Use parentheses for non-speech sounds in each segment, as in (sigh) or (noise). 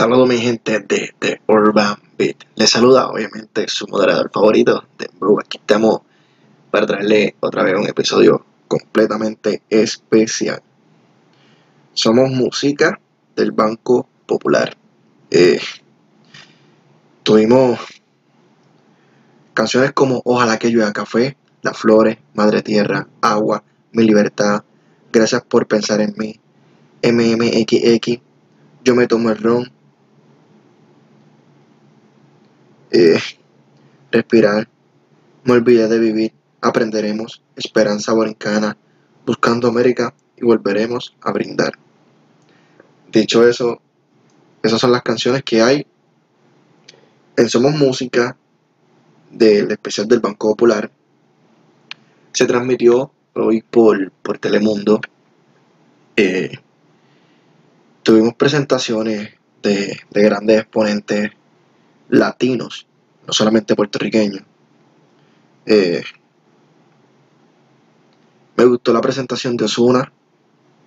Saludos mi gente de, Urban Beat. Les saluda obviamente su moderador favorito de Aquí estamos para traerle otra vez un episodio completamente especial. Somos música del Banco Popular. Eh, tuvimos canciones como Ojalá que llueva café, Las Flores, Madre Tierra, Agua, Mi Libertad, Gracias por pensar en mí, MMXX, Yo me tomo el ron, eh, respirar, me olvidé de vivir, aprenderemos, esperanza borincana, buscando América y volveremos a brindar. Dicho eso, esas son las canciones que hay en Somos Música del especial del Banco Popular. Se transmitió hoy por, por Telemundo. Eh, tuvimos presentaciones de, de grandes exponentes latinos, no solamente puertorriqueños. Eh, me gustó la presentación de Osuna.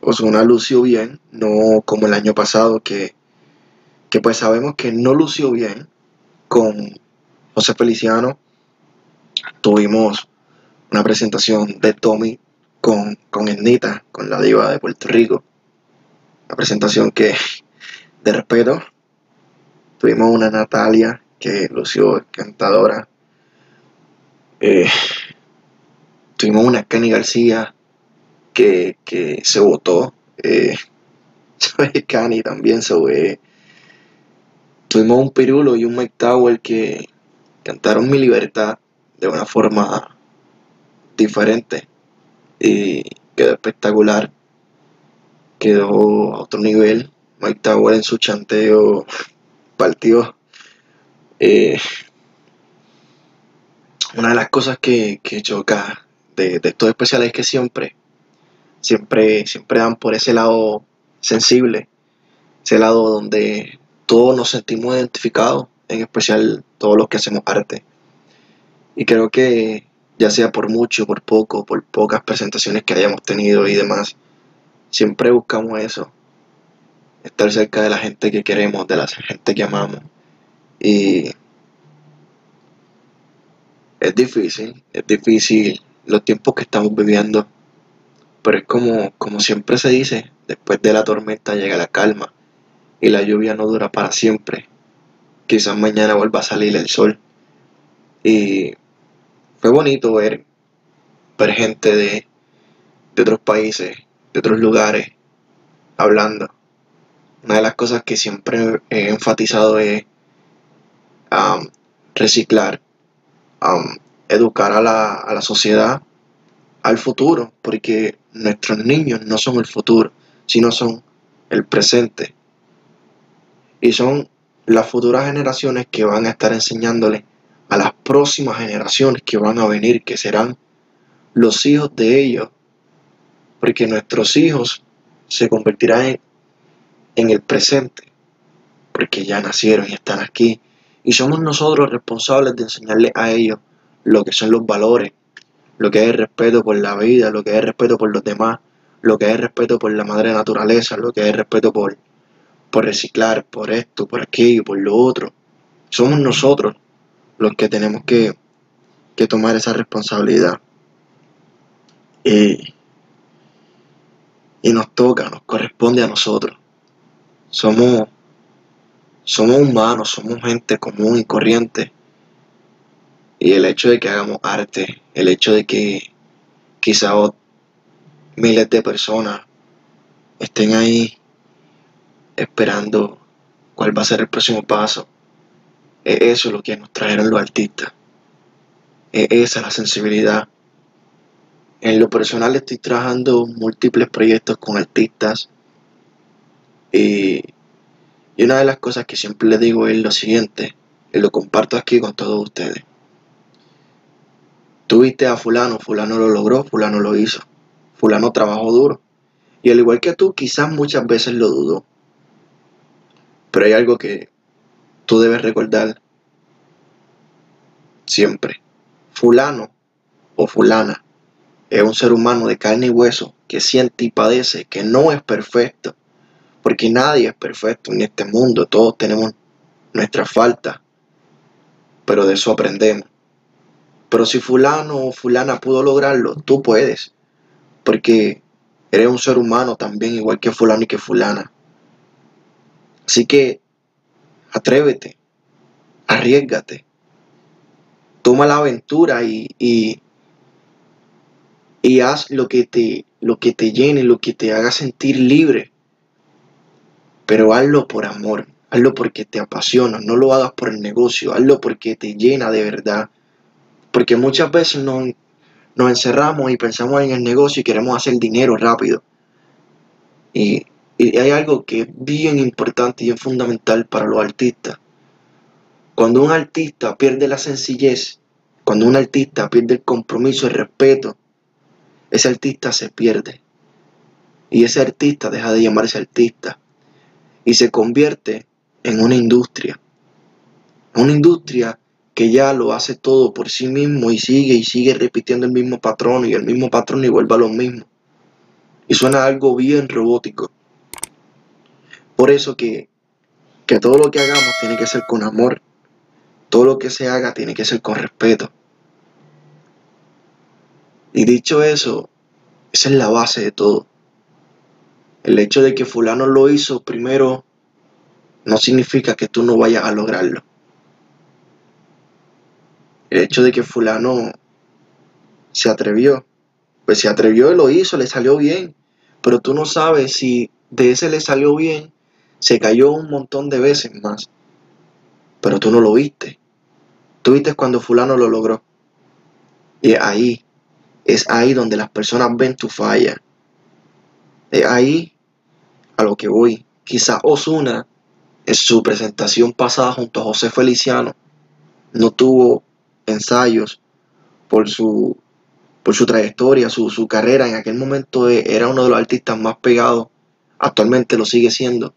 Osuna lució bien, no como el año pasado que, que pues sabemos que no lució bien con José Feliciano. Tuvimos una presentación de Tommy con, con con la diva de Puerto Rico. Una presentación que de respeto, Tuvimos una Natalia que lució encantadora. Eh, tuvimos una Kenny García que, se votó. Eh, (laughs) Cani también se ve. Tuvimos un Pirulo y un Mike Tower que cantaron Mi Libertad de una forma diferente y quedó espectacular. Quedó a otro nivel. Mike Tower en su chanteo partió. Eh, una de las cosas que, choca de, estos especiales es que siempre, siempre, siempre dan por ese lado sensible, ese lado donde todos nos sentimos identificados, en especial todos los que hacemos arte. Y creo que ya sea por mucho, por poco, por pocas presentaciones que hayamos tenido y demás, siempre buscamos eso, estar cerca de la gente que queremos, de la gente que amamos. Y es difícil, es difícil los tiempos que estamos viviendo, pero es como, como siempre se dice, después de la tormenta llega la calma y la lluvia no dura para siempre. Quizás mañana vuelva a salir el sol. Y fue bonito ver, ver gente de, de otros países, de otros lugares, hablando una de las cosas que siempre he enfatizado es reciclar, educar a la, a la sociedad al futuro, porque nuestros niños no son el futuro, sino son el presente. Y son las futuras generaciones que van a estar enseñándole a las próximas generaciones que van a venir, que serán los hijos de ellos, porque nuestros hijos se convertirán en en el presente, porque ya nacieron y están aquí. Y somos nosotros responsables de enseñarles a ellos lo que son los valores, lo que es respeto por la vida, lo que es respeto por los demás, lo que es respeto por la madre naturaleza, lo que es respeto por, por reciclar, por esto, por aquello, por lo otro. Somos nosotros los que tenemos que, que tomar esa responsabilidad. y nos toca, nos corresponde a nosotros. Somos, somos humanos, somos gente común y corriente. Y el hecho de que hagamos arte, el hecho de que quizá miles de personas estén ahí esperando cuál va a ser el próximo paso, es eso lo que nos trajeron los artistas. Es esa la sensibilidad. En lo personal estoy trabajando múltiples proyectos con artistas y, una de las cosas que siempre les digo es lo siguiente, y lo comparto aquí con todos ustedes. Tuviste a fulano, fulano lo logró, fulano lo hizo, fulano trabajó duro. Y al igual que tú, quizás muchas veces lo dudó. Pero hay algo que tú debes recordar siempre. Fulano o fulana es un ser humano de carne y hueso que siente y padece, que no es perfecto, Porque nadie es perfecto en este mundo, todos tenemos nuestras faltas, pero de eso aprendemos. Pero si fulano o fulana pudo lograrlo, tú puedes, porque eres un ser humano también, igual que fulano y que fulana. Así que atrévete, arriesgate, toma la aventura y, y, y haz lo que, te, lo que te llene, lo que te haga sentir libre. Pero hazlo por amor, hazlo porque te apasiona, no lo hagas por el negocio, hazlo porque te llena de verdad. Porque muchas veces nos, nos encerramos y pensamos en el negocio y queremos hacer dinero rápido. Y, y hay algo que es bien importante y es fundamental para los artistas. Cuando un artista pierde la sencillez, cuando un artista pierde el compromiso, el respeto, ese artista se pierde. Y ese artista deja de llamarse artista y se convierte en una industria. Una industria que ya lo hace todo por sí mismo y sigue y sigue repitiendo el mismo patrón y el mismo patrón y vuelve a lo mismo. Y suena algo bien robótico. Por eso que, que todo lo que hagamos tiene que ser con amor. Todo lo que se haga tiene que ser con respeto. Y dicho eso, esa es la base de todo. El hecho de que fulano lo hizo primero no significa que tú no vayas a lograrlo. El hecho de que fulano se atrevió, pues se atrevió y lo hizo, le salió bien, pero tú no sabes si de ese le salió bien, se cayó un montón de veces más, pero tú no lo viste. Tú viste cuando fulano lo logró. Y ahí, es ahí donde las personas ven tu falla. Es ahí lo que voy. Quizás Osuna, en su presentación pasada junto a José Feliciano, no tuvo ensayos por su, por su trayectoria, su, su carrera. En aquel momento e, era uno de los artistas más pegados. Actualmente lo sigue siendo.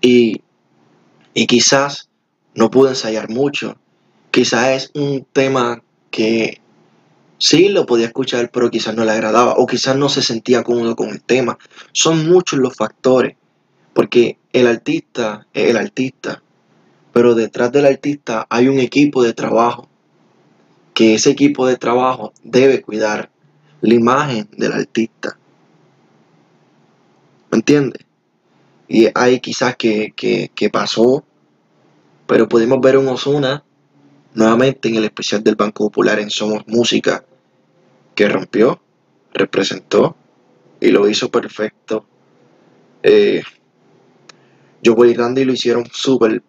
Y, y quizás no pudo ensayar mucho. Quizás es un tema que sí lo podía escuchar, pero quizás no le agradaba o quizás no se sentía cómodo con el tema. Son muchos los factores, porque el artista es el artista pero detrás del artista hay un equipo de trabajo, que ese equipo de trabajo debe cuidar la imagen del artista. ¿Me entiendes? Y hay quizás que, pasó, pero pudimos ver un Osuna nuevamente en el especial del Banco Popular en Somos Música, que rompió, representó y lo hizo perfecto. Eh, Joe y Randy lo hicieron súper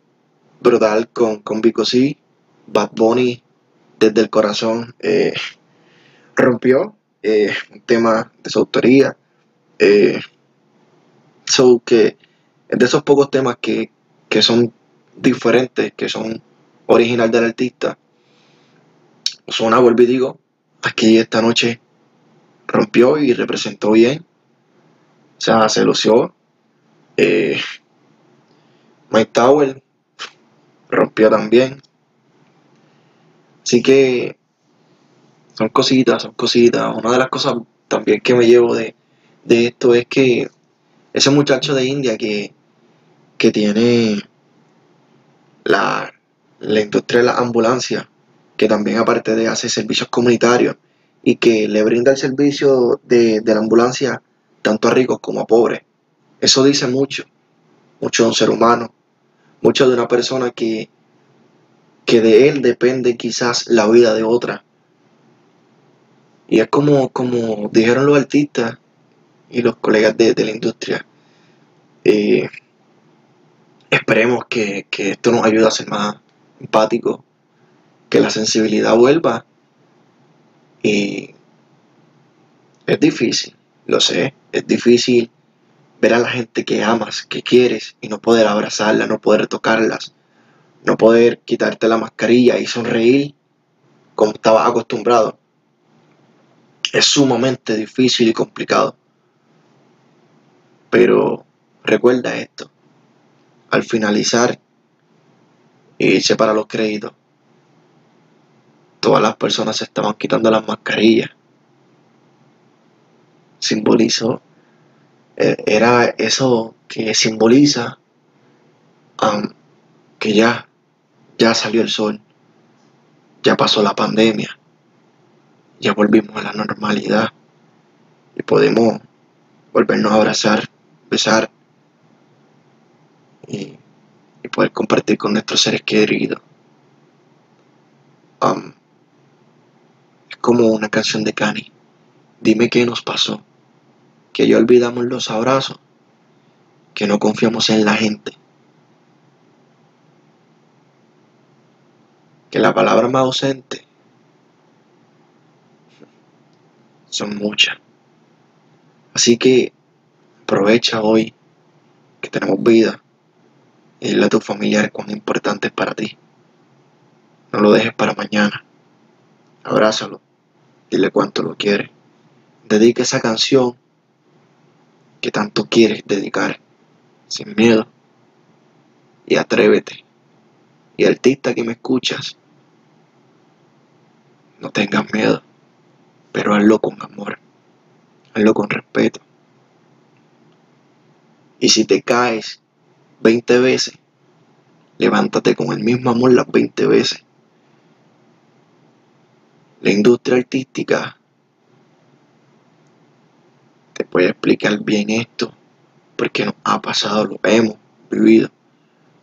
brutal con, con Vico C. Bad Bunny desde el corazón eh, rompió eh, un tema de su autoría. Eh, so que de esos pocos temas que, que son diferentes, que son original del artista. Suena, vuelvo y digo, aquí esta noche rompió y representó bien. O sea, se lució. Eh, Mike Tower rompió también. Así que son cositas, son cositas. Una de las cosas también que me llevo de, esto es que ese muchacho de India que, que tiene la, la industria de la ambulancia, que también aparte de hacer servicios comunitarios y que le brinda el servicio de, de la ambulancia tanto a ricos como a pobres. Eso dice mucho, mucho de un ser humano, mucho de una persona que, que de él depende quizás la vida de otra. Y es como, como dijeron los artistas y los colegas de, la industria. Eh, esperemos que, que, esto nos ayude a ser más empáticos, que la sensibilidad vuelva. Y es difícil, lo sé, es difícil ver a la gente que amas, que quieres y no poder abrazarla, no poder tocarlas, no poder quitarte la mascarilla y sonreír como estabas acostumbrado. Es sumamente difícil y complicado. Pero recuerda esto. Al finalizar y para los créditos, todas las personas se estaban quitando las mascarillas. Simbolizó eh, era eso que simboliza que ya, ya salió el sol, ya pasó la pandemia, ya volvimos a la normalidad y podemos volvernos a abrazar, besar y, poder compartir con nuestros seres queridos. Um, es como una canción de Cani. Dime qué nos pasó que ya olvidamos los abrazos, que no confiamos en la gente, que la palabra más ausente son muchas. Así que aprovecha hoy que tenemos vida y dile a tus familiares cuán importante es para ti. No lo dejes para mañana. Abrázalo. Dile cuánto lo quieres. Dedica esa canción que tanto quieres dedicar sin miedo y atrévete. Y artista que me escuchas, no tengas miedo, pero hazlo con amor, hazlo con respeto. Y si te caes 20 veces, levántate con el mismo amor las 20 veces. La industria artística te puede explicar bien esto, porque nos ha pasado, lo hemos vivido,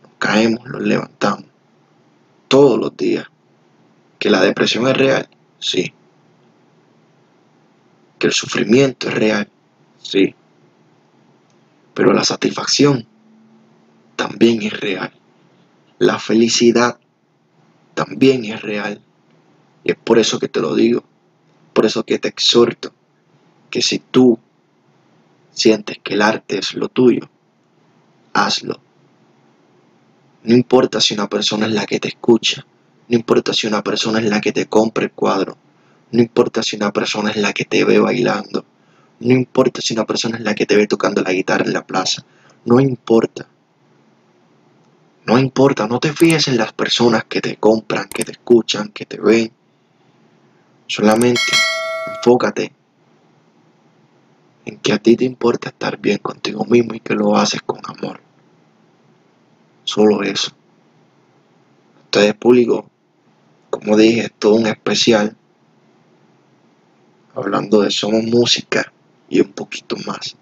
nos caemos, nos levantamos todos los días. Que la depresión es real, sí. Que el sufrimiento es real, sí. Pero la satisfacción también es real. La felicidad también es real. Y es por eso que te lo digo, por eso que te exhorto, que si tú sientes que el arte es lo tuyo, hazlo. No importa si una persona es la que te escucha, no importa si una persona es la que te compra el cuadro, no importa si una persona es la que te ve bailando, no importa si una persona es la que te ve tocando la guitarra en la plaza, no importa. No importa, no te fijes en las personas que te compran, que te escuchan, que te ven. Solamente enfócate en que a ti te importa estar bien contigo mismo y que lo haces con amor. Solo eso. Ustedes público, como dije, es todo un especial hablando de Somos Música y un poquito más.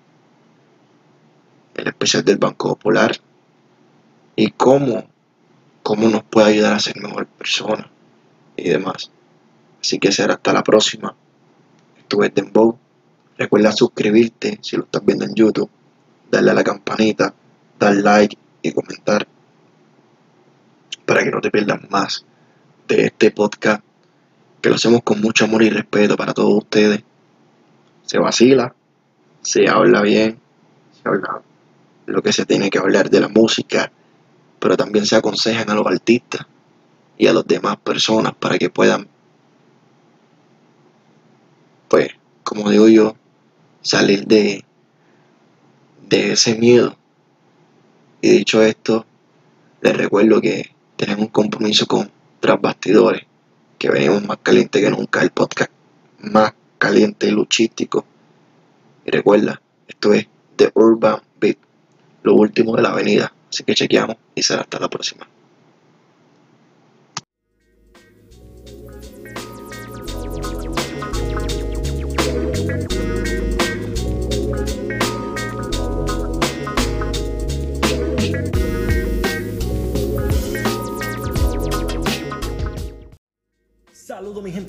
El especial del Banco Popular y cómo, cómo nos puede ayudar a ser mejor persona y demás. Así que será hasta la próxima. Estuve es Dembow. Recuerda suscribirte si lo estás viendo en YouTube, darle a la campanita, dar like y comentar para que no te pierdas más de este podcast que lo hacemos con mucho amor y respeto para todos ustedes. Se vacila, se habla bien, se habla lo que se tiene que hablar de la música, pero también se aconsejan a los artistas y a las demás personas para que puedan, pues, como digo yo, salir de, de ese miedo. Y dicho esto, les recuerdo que tenemos un compromiso con Tras Bastidores, que venimos más caliente que nunca, el podcast más caliente y luchístico. Y recuerda, esto es The Urban Beat, lo último de la avenida. Así que chequeamos y será hasta la próxima.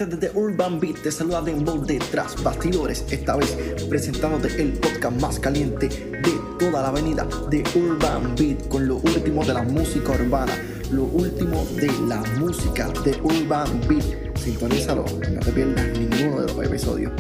Desde Urban Beat, te saluda Dembow detrás bastidores, esta vez presentándote el podcast más caliente de toda la avenida de Urban Beat con lo último de la música urbana, lo último de la música de Urban Beat. Sintonízalo, no te pierdas ninguno de los episodios.